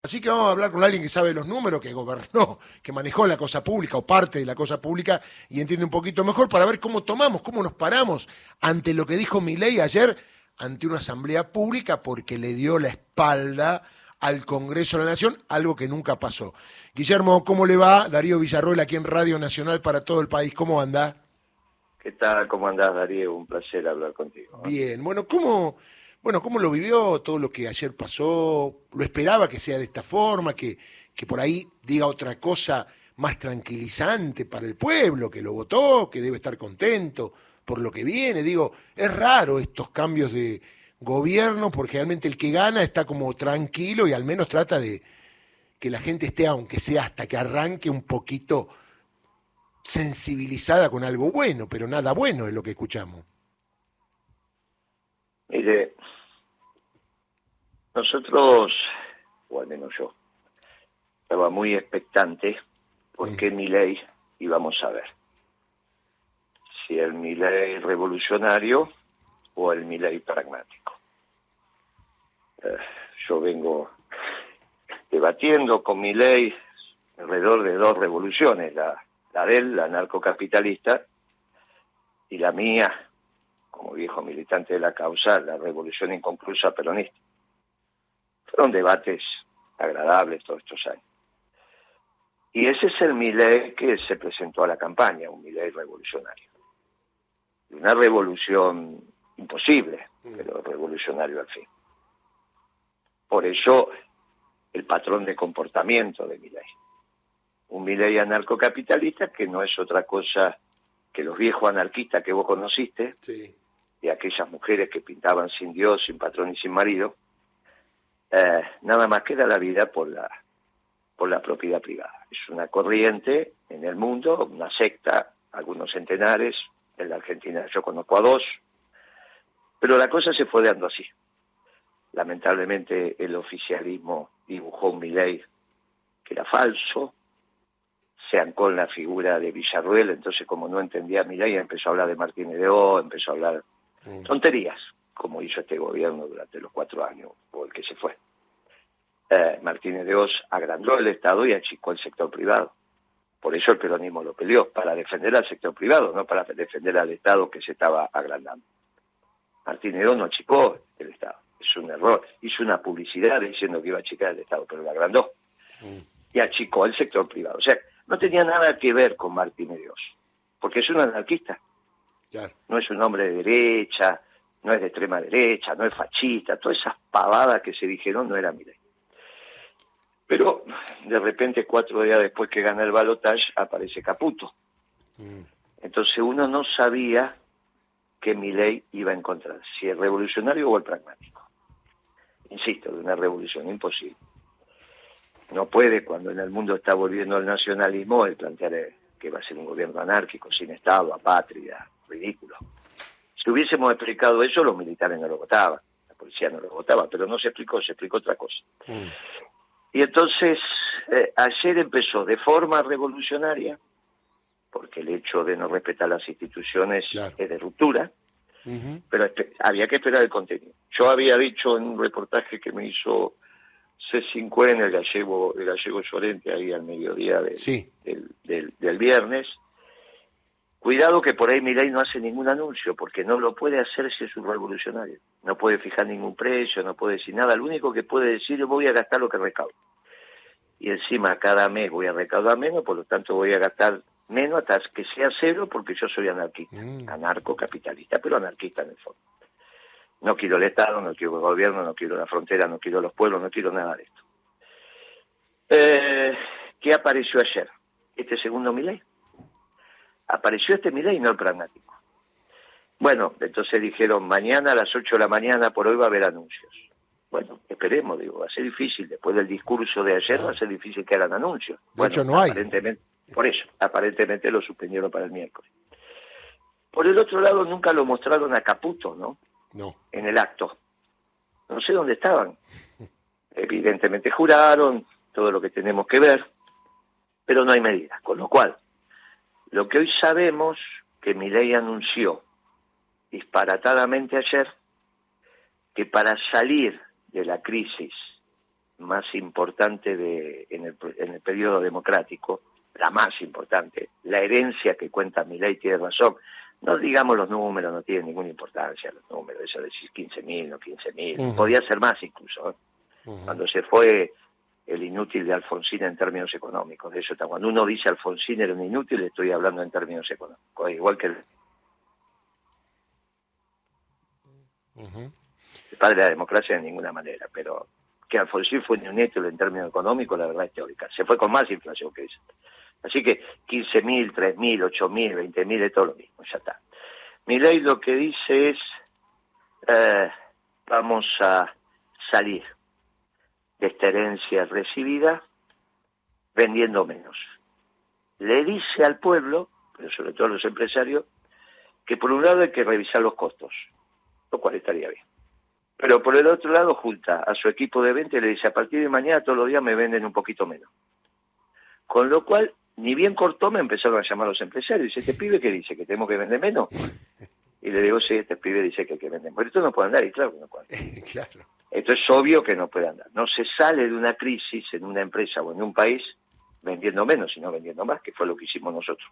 Así que vamos a hablar con alguien que sabe los números, que gobernó, que manejó la cosa pública o parte de la cosa pública y entiende un poquito mejor para ver cómo tomamos, cómo nos paramos ante lo que dijo Milei ayer ante una asamblea pública porque le dio la espalda al Congreso de la Nación, algo que nunca pasó. Guillermo, ¿cómo le va? Darío Villarroel aquí en Radio Nacional para todo el país. ¿Cómo anda? ¿Qué tal? ¿Cómo andás, Darío? Un placer hablar contigo. Bien, bueno, ¿cómo, bueno, ¿cómo lo vivió todo lo que ayer pasó? ¿Lo esperaba que sea de esta forma, que, que por ahí diga otra cosa más tranquilizante para el pueblo, que lo votó, que debe estar contento por lo que viene? Digo, es raro estos cambios de gobierno, porque realmente el que gana está como tranquilo y al menos trata de que la gente esté, aunque sea hasta que arranque un poquito sensibilizada con algo bueno, pero nada bueno es lo que escuchamos. Mire, nosotros, o al menos yo, estaba muy expectante porque mi ley íbamos a ver. Si el mi ley revolucionario o el mi ley pragmático. Eh, yo vengo debatiendo con mi ley alrededor de dos revoluciones, la, la de él, la anarcocapitalista, y la mía, como viejo militante de la causa, la revolución inconclusa peronista. Fueron debates agradables todos estos años. Y ese es el Milei que se presentó a la campaña, un Milei revolucionario. Una revolución imposible, mm. pero revolucionario al fin. Por eso el patrón de comportamiento de Milei. Un Milei anarcocapitalista que no es otra cosa que los viejos anarquistas que vos conociste, y aquellas mujeres que pintaban sin Dios, sin patrón y sin marido, eh, nada más queda la vida por la, por la propiedad privada. Es una corriente en el mundo, una secta, algunos centenares, en la Argentina yo conozco a dos, pero la cosa se fue dando así. Lamentablemente el oficialismo dibujó un Milei que era falso, se ancó en la figura de Villarruel, entonces como no entendía a Milei empezó a hablar de Martínez de O, empezó a hablar tonterías como hizo este gobierno durante los cuatro años, o el que se fue. Eh, Martínez de Oz agrandó el Estado y achicó el sector privado. Por eso el peronismo lo peleó, para defender al sector privado, no para defender al Estado que se estaba agrandando. Martínez de Oz no achicó el Estado, es un error. Hizo una publicidad diciendo que iba a achicar el Estado, pero lo agrandó. Mm. Y achicó el sector privado. O sea, no tenía nada que ver con Martínez de Oz, porque es un anarquista. No es un hombre de derecha, no es de extrema derecha, no es fascista, todas esas pavadas que se dijeron no eran Milei. Pero de repente, cuatro días después que gana el balotage, aparece Caputo. Mm. Entonces uno no sabía que Milei iba a encontrar, si el revolucionario o el pragmático. Insisto, de una revolución imposible. No puede, cuando en el mundo está volviendo al nacionalismo, el plantear que va a ser un gobierno anárquico, sin Estado, apátrida, ridículo. Si hubiésemos explicado eso, los militares no lo votaban, la policía no lo votaba, pero no se explicó, se explicó otra cosa. Mm. Y entonces, eh, ayer empezó de forma revolucionaria, porque el hecho de no respetar las instituciones es de ruptura, pero había que esperar el contenido. Yo había dicho en un reportaje que me hizo C5 en el gallego, el gallego Llorente ahí al mediodía del, del viernes, Cuidado que por ahí Milei no hace ningún anuncio, porque no lo puede hacer si es un revolucionario. No puede fijar ningún precio, no puede decir nada. Lo único que puede decir es voy a gastar lo que recaudo. Y encima cada mes voy a recaudar menos, por lo tanto voy a gastar menos hasta que sea cero, porque yo soy anarquista, mm. anarcocapitalista, pero anarquista en el fondo. No quiero el Estado, no quiero el gobierno, no quiero la frontera, no quiero los pueblos, no quiero nada de esto. Eh, ¿Qué apareció ayer? Este segundo Milei apareció este Milei, no el pragmático. Bueno, entonces dijeron, mañana a las 8 de la mañana por hoy va a haber anuncios. Bueno, esperemos, digo, va a ser difícil, después del discurso de ayer va a ser difícil que hagan anuncios. De hecho, no hay. Por eso, aparentemente lo suspendieron para el miércoles. Por el otro lado, nunca lo mostraron a Caputo, ¿no? No. En el acto. No sé dónde estaban. Evidentemente juraron todo lo que tenemos que ver, pero no hay medidas. Con lo cual, lo que hoy sabemos que Milei anunció disparatadamente ayer que para salir de la crisis más importante de, en, el, en el periodo democrático, la más importante, la herencia que cuenta mi ley tiene razón. No digamos los números, no tienen ninguna importancia los números, eso de decir 15.000, no 15.000, podía ser más incluso. ¿eh? Cuando se fue el inútil de Alfonsín en términos económicos, de eso está. Cuando uno dice Alfonsín era un inútil, estoy hablando en términos económicos, igual que el, el padre de la democracia de ninguna manera, pero que Alfonsín fue un inútil en términos económicos, la verdad es teórica. Se fue con más inflación que eso. Así que 15.000, 3.000, 8.000, 20.000 es todo lo mismo, ya está. Mi ley lo que dice es, eh, vamos a salir de esta herencia recibida vendiendo menos. Le dice al pueblo, pero sobre todo a los empresarios, que por un lado hay que revisar los costos, lo cual estaría bien. Pero por el otro lado junta a su equipo de venta y le dice, a partir de mañana todos los días me venden un poquito menos. Con lo cual ni bien cortó, me empezaron a llamar los empresarios. Dice, ¿este pibe qué dice? ¿Que tenemos que vender menos? Y le digo, sí, este pibe dice que hay que vender. Pero esto no puede andar, y claro que no puede andar. claro. Esto es obvio que no puede andar. No se sale de una crisis en una empresa o en un país vendiendo menos, sino vendiendo más, que fue lo que hicimos nosotros.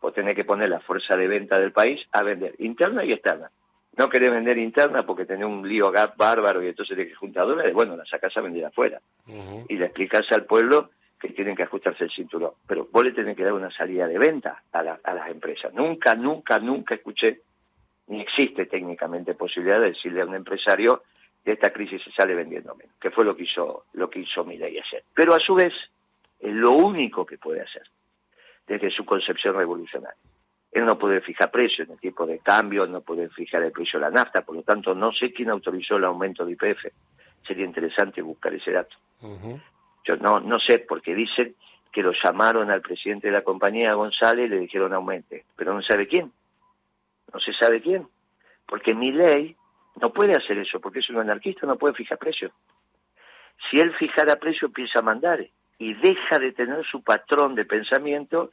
Vos tenés que poner la fuerza de venta del país a vender, interna y externa. No querés vender interna porque tenés un lío gap bárbaro y entonces tenés que juntar dólares, bueno, la sacás a vender afuera. Y le explicás al pueblo que tienen que ajustarse el cinturón. Pero vos le tenés que dar una salida de venta a, las empresas. Nunca, nunca, nunca escuché, ni existe técnicamente posibilidad de decirle a un empresario que esta crisis se sale vendiendo menos, que fue lo que hizo, lo que hizo Milei ayer. Pero a su vez, es lo único que puede hacer, desde su concepción revolucionaria. Él no puede fijar precios en el tipo de cambio, no puede fijar el precio de la nafta, por lo tanto no sé quién autorizó el aumento de IPF. Sería interesante buscar ese dato. Yo no, no sé, porque dicen que lo llamaron al presidente de la compañía, González, y le dijeron aumente, pero no sabe quién. No se sabe quién. Porque mi ley no puede hacer eso, porque es un anarquista, no puede fijar precios. Si él fijara precio, empieza a mandar y deja de tener su patrón de pensamiento,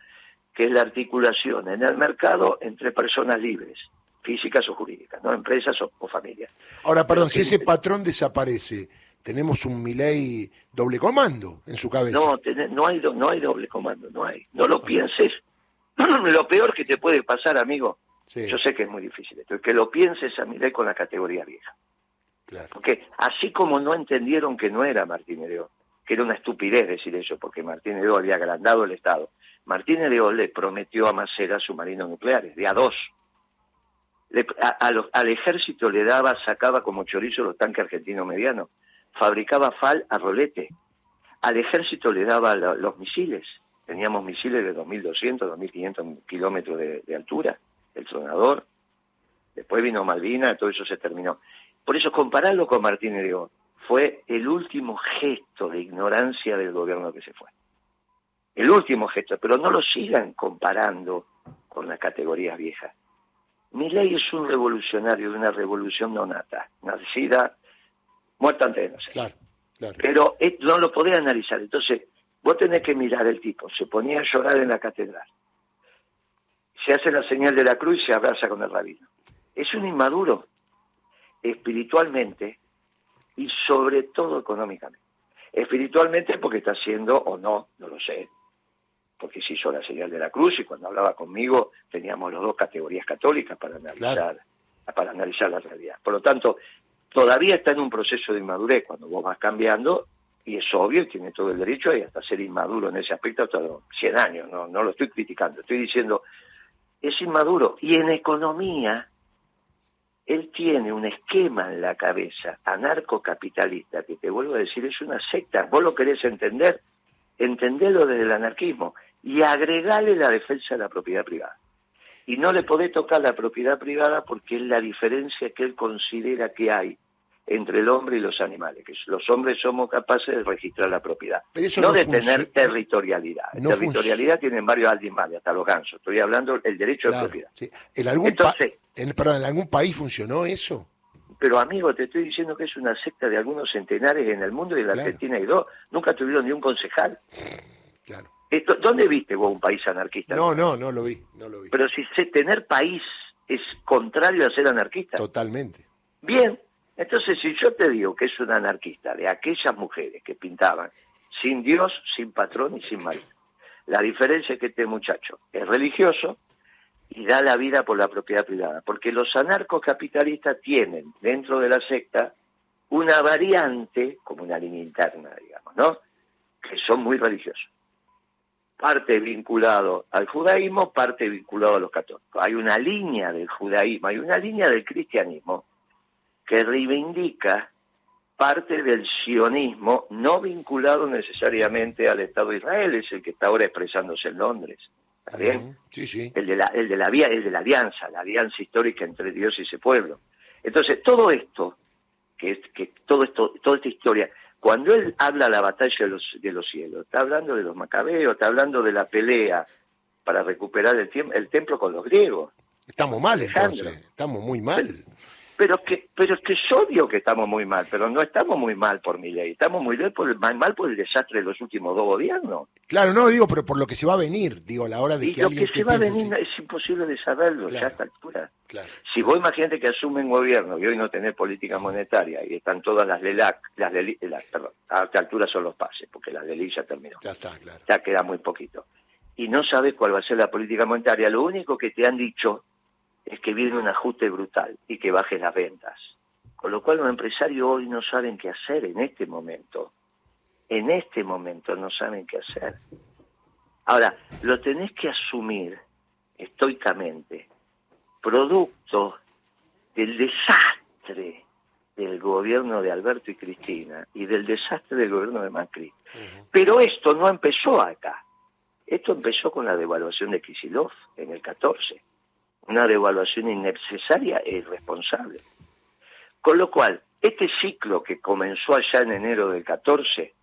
que es la articulación en el mercado entre personas libres, físicas o jurídicas, no empresas o, o familias. Ahora, perdón, si ese patrón desaparece, tenemos un Milei doble comando en su cabeza. No, no, hay, no hay doble comando, no hay. No lo pienses. lo peor que te puede pasar, amigo, yo sé que es muy difícil esto, es que lo pienses a Milei con la categoría vieja. Porque así como no entendieron que no era Martín Edeón, que era una estupidez decir eso, porque Martín Edeón había agrandado el Estado, Martín Edeón le prometió a Macera submarinos nucleares, de a dos. al ejército le daba, sacaba como chorizo los tanques argentinos medianos fabricaba FAL a rolete. Al ejército le daba los misiles. Teníamos misiles de 2.200, 2.500 kilómetros de, altura, el tronador. Después vino Malvina, todo eso se terminó. Por eso compararlo con Martín León fue el último gesto de ignorancia del gobierno que se fue. El último gesto, pero no lo sigan comparando con las categorías viejas. Mi ley es un revolucionario de una revolución no nata, nacida muerta antes de nacer. Claro, claro. Pero no lo podés analizar. Entonces, vos tenés que mirar el tipo. Se ponía a llorar en la catedral. Se hace la señal de la cruz y se abraza con el rabino. Es un inmaduro espiritualmente y sobre todo económicamente. Espiritualmente porque está haciendo, o no, no lo sé, porque se hizo la señal de la cruz y cuando hablaba conmigo teníamos las dos categorías católicas para analizar, para analizar la realidad. Por lo tanto, todavía está en un proceso de inmadurez cuando vos vas cambiando y es obvio, tiene todo el derecho y hasta ser inmaduro en ese aspecto hasta los 100 años, no, no lo estoy criticando, estoy diciendo, es inmaduro. Y en economía, él tiene un esquema en la cabeza anarcocapitalista, que te vuelvo a decir, es una secta, vos lo querés entender, entendelo desde el anarquismo y agregale la defensa de la propiedad privada y no le podés tocar la propiedad privada porque es la diferencia que él considera que hay entre el hombre y los animales, que los hombres somos capaces de registrar la propiedad, no, de tener territorialidad. territorialidad tienen varios animales, hasta los gansos. Estoy hablando del derecho de propiedad. ¿En, algún en, ¿En algún país funcionó eso? Pero amigo, te estoy diciendo que es una secta de algunos centenares en el mundo y en la Argentina hay dos. Nunca tuvieron ni un concejal. Claro. ¿Dónde viste vos un país anarquista? No, no, no lo vi, no lo vi. Pero si tener país es contrario a ser anarquista. Totalmente. Bien, Entonces, si yo te digo que es un anarquista de aquellas mujeres que pintaban sin Dios, sin patrón y sin marido, la diferencia es que este muchacho es religioso y da la vida por la propiedad privada, porque los anarcocapitalistas tienen dentro de la secta una variante, como una línea interna, digamos, ¿no? Que son muy religiosos. Parte vinculado al judaísmo, parte vinculado a los católicos. Hay una línea del judaísmo, hay una línea del cristianismo que reivindica parte del sionismo no vinculado necesariamente al Estado de Israel, es el que está ahora expresándose en Londres. ¿Está bien? Sí, sí. El de la, el de la, el de la alianza, la alianza histórica entre Dios y ese pueblo. Entonces, todo esto, que, es, que todo esto, toda esta historia, cuando él habla de la batalla de los, de los cielos, está hablando de los macabeos, está hablando de la pelea para recuperar el, el templo con los griegos. Estamos mal entonces, estamos muy mal. Pero que, pero es que es obvio que estamos muy mal, pero no estamos muy mal por mi ley, estamos muy mal por, el, mal por el desastre de los últimos dos gobiernos. Claro, no digo, pero por lo que se va a venir, digo, a la hora de y que lo que se va a venir es imposible de saberlo ya a esta altura. Claro. Si vos imagínate que asumen gobierno y hoy no tener política monetaria y están todas las LELAC, las, las perdón, a esta altura son los pases, porque la LELI ya terminó. Ya está, claro. Ya queda muy poquito. Y no sabes cuál va a ser la política monetaria, lo único que te han dicho es que viene un ajuste brutal y que bajes las ventas. Con lo cual los empresarios hoy no saben qué hacer en este momento. En este momento no saben qué hacer. Ahora, lo tenés que asumir estoicamente, producto del desastre del gobierno de Alberto y Cristina y del desastre del gobierno de Macri. Pero esto no empezó acá. Esto empezó con la devaluación de Kisilov en el 14 una devaluación innecesaria e irresponsable. Con lo cual, este ciclo que comenzó allá en enero del 14,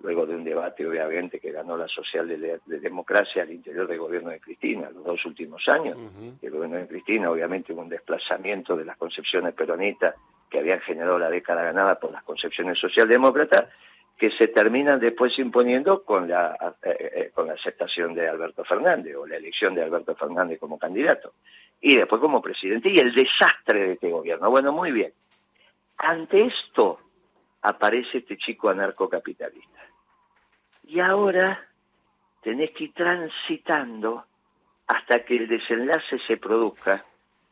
luego de un debate obviamente que ganó la social de, democracia al interior del gobierno de Cristina, los dos últimos años, el gobierno de Cristina obviamente hubo un desplazamiento de las concepciones peronistas que habían generado la década ganada por las concepciones socialdemócratas, que se terminan después imponiendo con la, eh, eh, con la aceptación de Alberto Fernández o la elección de Alberto Fernández como candidato y después como presidente y el desastre de este gobierno. Bueno, muy bien. Ante esto aparece este chico anarcocapitalista. Y ahora tenés que ir transitando hasta que el desenlace se produzca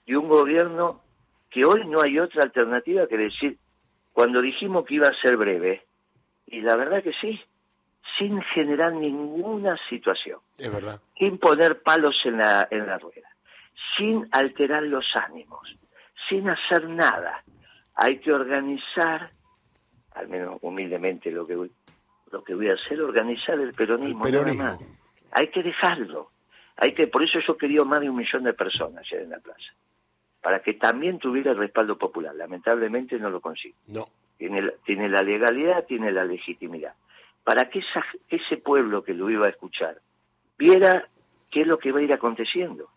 de un gobierno que hoy no hay otra alternativa que decir, cuando dijimos que iba a ser breve, y la verdad que sí, sin generar ninguna situación. Es verdad. Sin poner palos en la, en la rueda, sin alterar los ánimos, sin hacer nada. Hay que organizar, al menos humildemente lo que voy, lo que voy a hacer, organizar el peronismo, Nada Hay que dejarlo. Hay que, por eso yo quería más de un millón de personas ayer en la plaza, para que también tuviera el respaldo popular. Lamentablemente no lo consigo. No tiene, tiene la legalidad, tiene la legitimidad. Para que ese pueblo que lo iba a escuchar viera qué es lo que va a ir aconteciendo.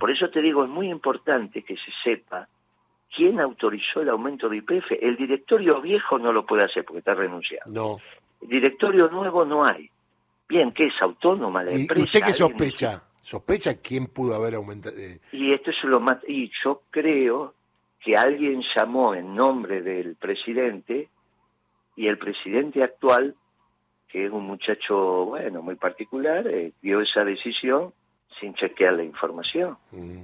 Por eso te digo, es muy importante que se sepa quién autorizó el aumento de IPF. El directorio viejo no lo puede hacer porque está renunciado. No. El directorio nuevo no hay. Bien, ¿qué es autónoma la empresa? ¿Y usted qué sospecha? ¿Sospecha quién pudo haber aumentado? Eh? Y esto es lo más... Y yo creo que alguien llamó en nombre del presidente y el presidente actual, que es un muchacho, bueno, muy particular, eh, dio esa decisión sin chequear la información. Mm.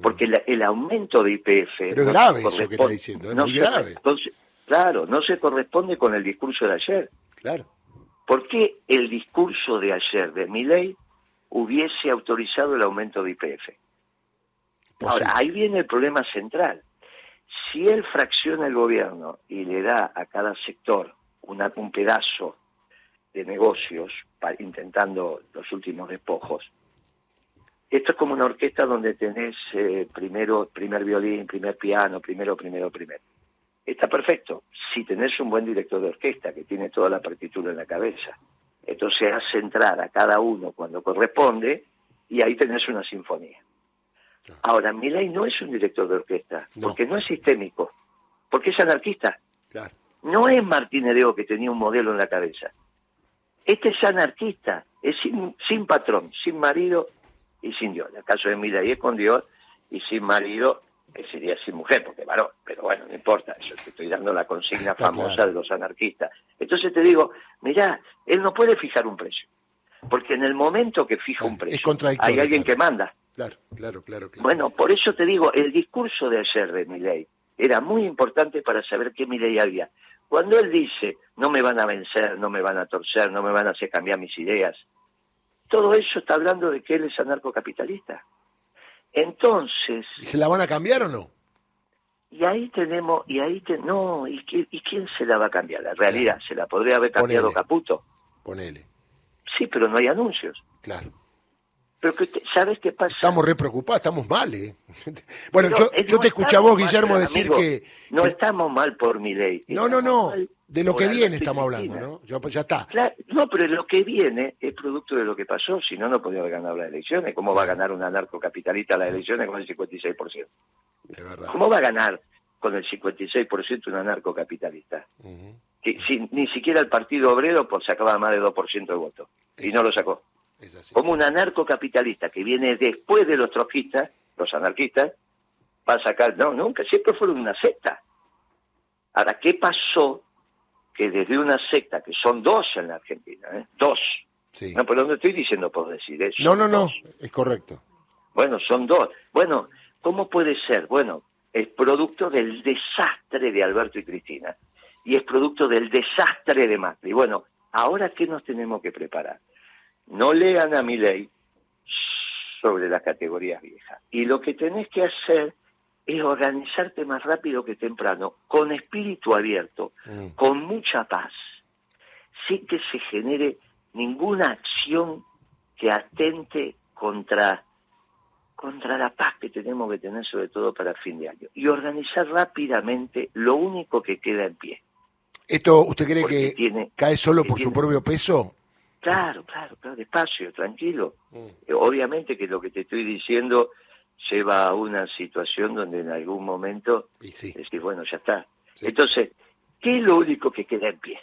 Porque el aumento de IPF... Pero es grave eso que está diciendo, es muy grave. Entonces, claro, no se corresponde con el discurso de ayer. Claro. ¿Por qué el discurso de ayer de mi ley hubiese autorizado el aumento de IPF? Ahora, ahí viene el problema central si él fracciona el gobierno y le da a cada sector una, un pedazo de negocios, intentando los últimos despojos, esto es como una orquesta donde tenés eh, primero, primer violín, primer piano, primero, primero, primero. Está perfecto, si tenés un buen director de orquesta que tiene toda la partitura en la cabeza. Entonces hace entrar a cada uno cuando corresponde y ahí tenés una sinfonía. Ahora, Milei no es un director de orquesta, porque no es sistémico, porque es anarquista. No es Martín Hereo que tenía un modelo en la cabeza. Este es anarquista, es sin, patrón, sin marido y sin Dios. En el caso de Milei es con Dios y sin marido sería sin mujer, porque varón, pero bueno, no importa, yo te estoy dando la consigna famosa de los anarquistas. Entonces te digo, mirá, él no puede fijar un precio, porque en el momento que fija un precio, hay alguien que manda. Claro, claro, claro, Bueno, por eso te digo, el discurso de ayer de Milei era muy importante para saber qué Milei había. Cuando él dice, no me van a vencer, no me van a torcer, no me van a hacer cambiar mis ideas, todo eso está hablando de que él es anarcocapitalista. Entonces... ¿Y se la van a cambiar o no? Y ahí tenemos, y ahí te, no, ¿y, ¿y quién se la va a cambiar? La realidad, se la podría haber cambiado Caputo. Ponele. Sí, pero no hay anuncios. Claro. Pero que ¿sabes qué pasa? Estamos re preocupados, estamos mal, ¿eh? bueno, yo, yo te escuché a vos, Guillermo, decir que... No estamos mal por mi ley. No, no, no. De lo que viene estamos hablando, ¿no? Ya, pues ya está. no, pero lo que viene es producto de lo que pasó, si no, no podía haber ganado las elecciones. ¿Cómo va a ganar un anarcocapitalista las elecciones con el 56%? De verdad. ¿Cómo va a ganar con el 56% un anarcocapitalista? que, ni siquiera el Partido Obrero pues, sacaba más de 2% de voto, y no lo sacó. Como un anarcocapitalista que viene después de los trotskistas, los anarquistas, va a sacar... No, nunca, siempre fueron una secta. Ahora, ¿qué pasó que desde una secta, que son dos en la Argentina, ¿eh? dos, no, pero no estoy diciendo por decir eso. No, no, no, es correcto. Bueno, son dos. Bueno, ¿cómo puede ser? Bueno, es producto del desastre de Alberto y Cristina y es producto del desastre de Macri. Bueno, ahora qué nos tenemos que preparar. No lean a mi ley sobre las categorías viejas. Y lo que tenés que hacer es organizarte más rápido que temprano, con espíritu abierto, mm. con mucha paz, sin que se genere ninguna acción que atente contra, contra la paz que tenemos que tener, sobre todo para fin de año. Y organizar rápidamente lo único que queda en pie. ¿Esto usted cree que cae solo por su propio peso? Claro, claro, claro, despacio, tranquilo. Mm. Obviamente que lo que te estoy diciendo lleva a una situación donde en algún momento sí. decís, bueno, ya está. Entonces, ¿qué es lo único que queda en pie?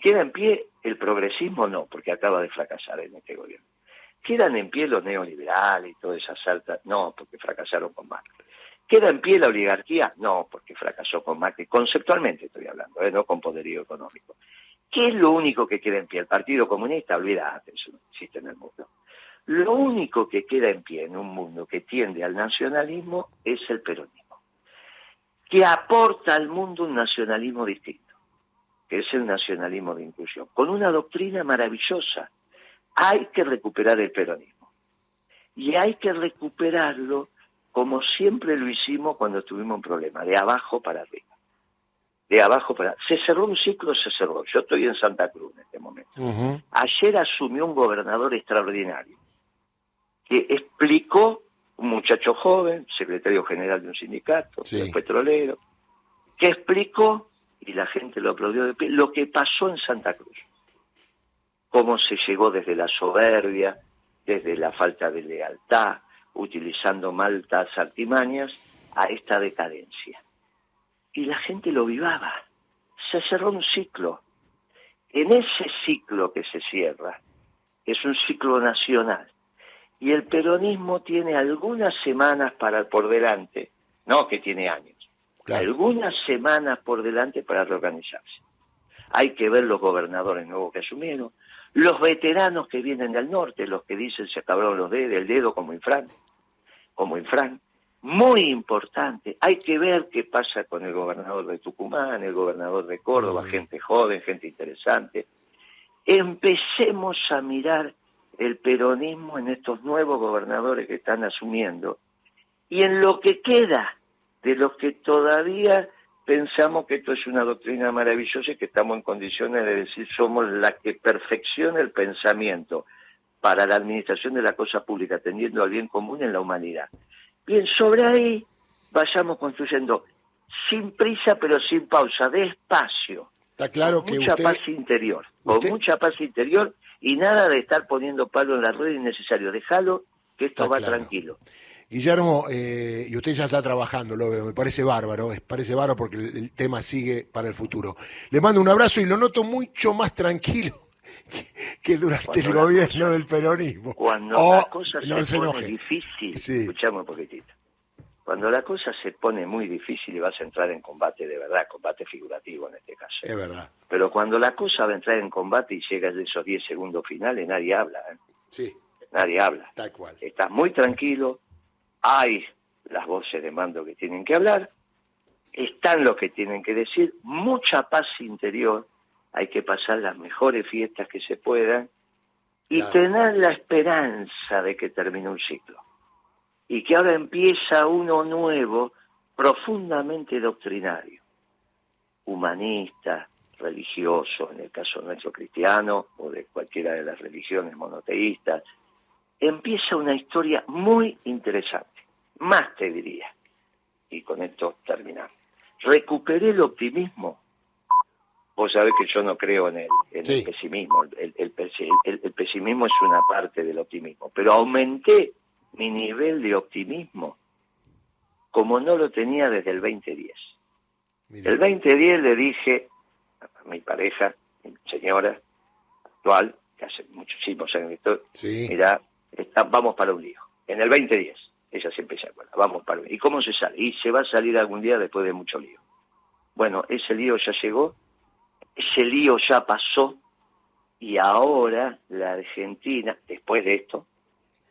¿Queda en pie el progresismo? No, porque acaba de fracasar en este gobierno. ¿Quedan en pie los neoliberales y todas esas altas? No, porque fracasaron con Macri. ¿Queda en pie la oligarquía? No, porque fracasó con Macri. Conceptualmente estoy hablando, ¿eh? no con poderío económico. ¿Qué es lo único que queda en pie? El Partido Comunista, olvídate, eso no existe en el mundo. Lo único que queda en pie en un mundo que tiende al nacionalismo es el peronismo, que aporta al mundo un nacionalismo distinto, que es el nacionalismo de inclusión, con una doctrina maravillosa. Hay que recuperar el peronismo. Y hay que recuperarlo como siempre lo hicimos cuando tuvimos un problema, de abajo para arriba. De abajo para Se cerró un ciclo, se cerró. Yo estoy en Santa Cruz en este momento. Ayer asumió un gobernador extraordinario que explicó, un muchacho joven, secretario general de un sindicato, petrolero, que explicó, y la gente lo aplaudió de pie, lo que pasó en Santa Cruz. Cómo se llegó desde la soberbia, desde la falta de lealtad, utilizando maltas artimañas, a esta decadencia. Y la gente lo vivaba. Se cerró un ciclo. En ese ciclo que se cierra, es un ciclo nacional, y el peronismo tiene algunas semanas para por delante, no que tiene años, algunas semanas por delante para reorganizarse. Hay que ver los gobernadores nuevos que asumieron, los veteranos que vienen del norte, los que dicen se acabaron los dedos, el dedo como Infran, como Infran, muy importante. Hay que ver qué pasa con el gobernador de Tucumán, el gobernador de Córdoba, gente joven, gente interesante. Empecemos a mirar el peronismo en estos nuevos gobernadores que están asumiendo y en lo que queda de los que todavía pensamos que esto es una doctrina maravillosa y que estamos en condiciones de decir somos la que perfecciona el pensamiento para la administración de la cosa pública, atendiendo al bien común en la humanidad. Bien, sobre ahí vayamos construyendo sin prisa pero sin pausa, despacio. Está claro con mucha paz interior, con mucha paz interior y nada de estar poniendo palo en la rueda innecesario. Déjalo que esto va tranquilo. Guillermo, eh, y usted ya está trabajando, lo veo, me parece bárbaro, me parece bárbaro porque el, tema sigue para el futuro. Le mando un abrazo y lo noto mucho más tranquilo que, durante el gobierno del peronismo. Cuando oh, las cosas se, ponen difícil, escuchamos un poquitito. Cuando la cosa se pone muy difícil y vas a entrar en combate de verdad, combate figurativo en este caso. Es verdad. Pero cuando la cosa va a entrar en combate y llegas de esos 10 segundos finales, nadie habla. ¿eh? Sí, Nadie habla. tal cual. Estás muy tranquilo, hay las voces de mando que tienen que hablar, están los que tienen que decir, mucha paz interior, hay que pasar las mejores fiestas que se puedan y Claro. tener la esperanza de que termine un ciclo. Y que ahora empieza uno nuevo, profundamente doctrinario, humanista, religioso, en el caso nuestro cristiano o de cualquiera de las religiones monoteístas, empieza una historia muy interesante, más te diría, y con esto terminamos. Recuperé el optimismo. Vos sabés que yo no creo en el, en Sí. el pesimismo. El, el pesi- el- el pesimismo es una parte del optimismo. Pero aumenté mi nivel de optimismo como no lo tenía desde el 2010. Mira, El 2010 le dije a mi pareja, mi señora actual, que hace muchísimos años que estoy, sí, mira, está- vamos para un lío. En el 2010, ella siempre se acuerda, vamos para un lío. ¿Y cómo se sale? Y se va a salir algún día después de mucho lío. Bueno, ese lío ya llegó, ese lío ya pasó, y ahora la Argentina, después de esto,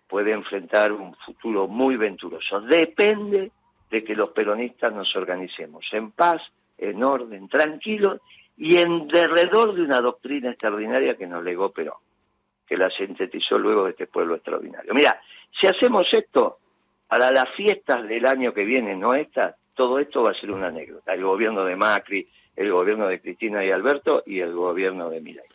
puede enfrentar un futuro muy venturoso. Depende de que los peronistas nos organicemos en paz, en orden, tranquilos y en derredor de una doctrina extraordinaria que nos legó Perón, que la sintetizó luego de este pueblo extraordinario. Mira, si hacemos esto para las fiestas del año que viene, no esta, todo esto va a ser una anécdota. El gobierno de Macri, el gobierno de Cristina y Alberto y el gobierno de Milei.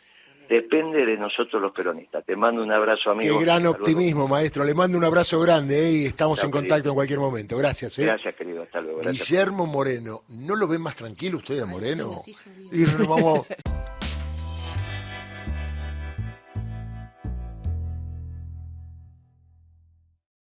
Depende de nosotros los peronistas. Te mando un abrazo, qué amigo. gran Hasta luego. optimismo, maestro. Le mando un abrazo grande eh, y estamos en querido. contacto en cualquier momento. Gracias. eh. Gracias, querido. Hasta luego. Gracias. Guillermo Moreno. ¿No lo ven más tranquilo usted a Ay, Moreno? sí, bien. Y nos vamos-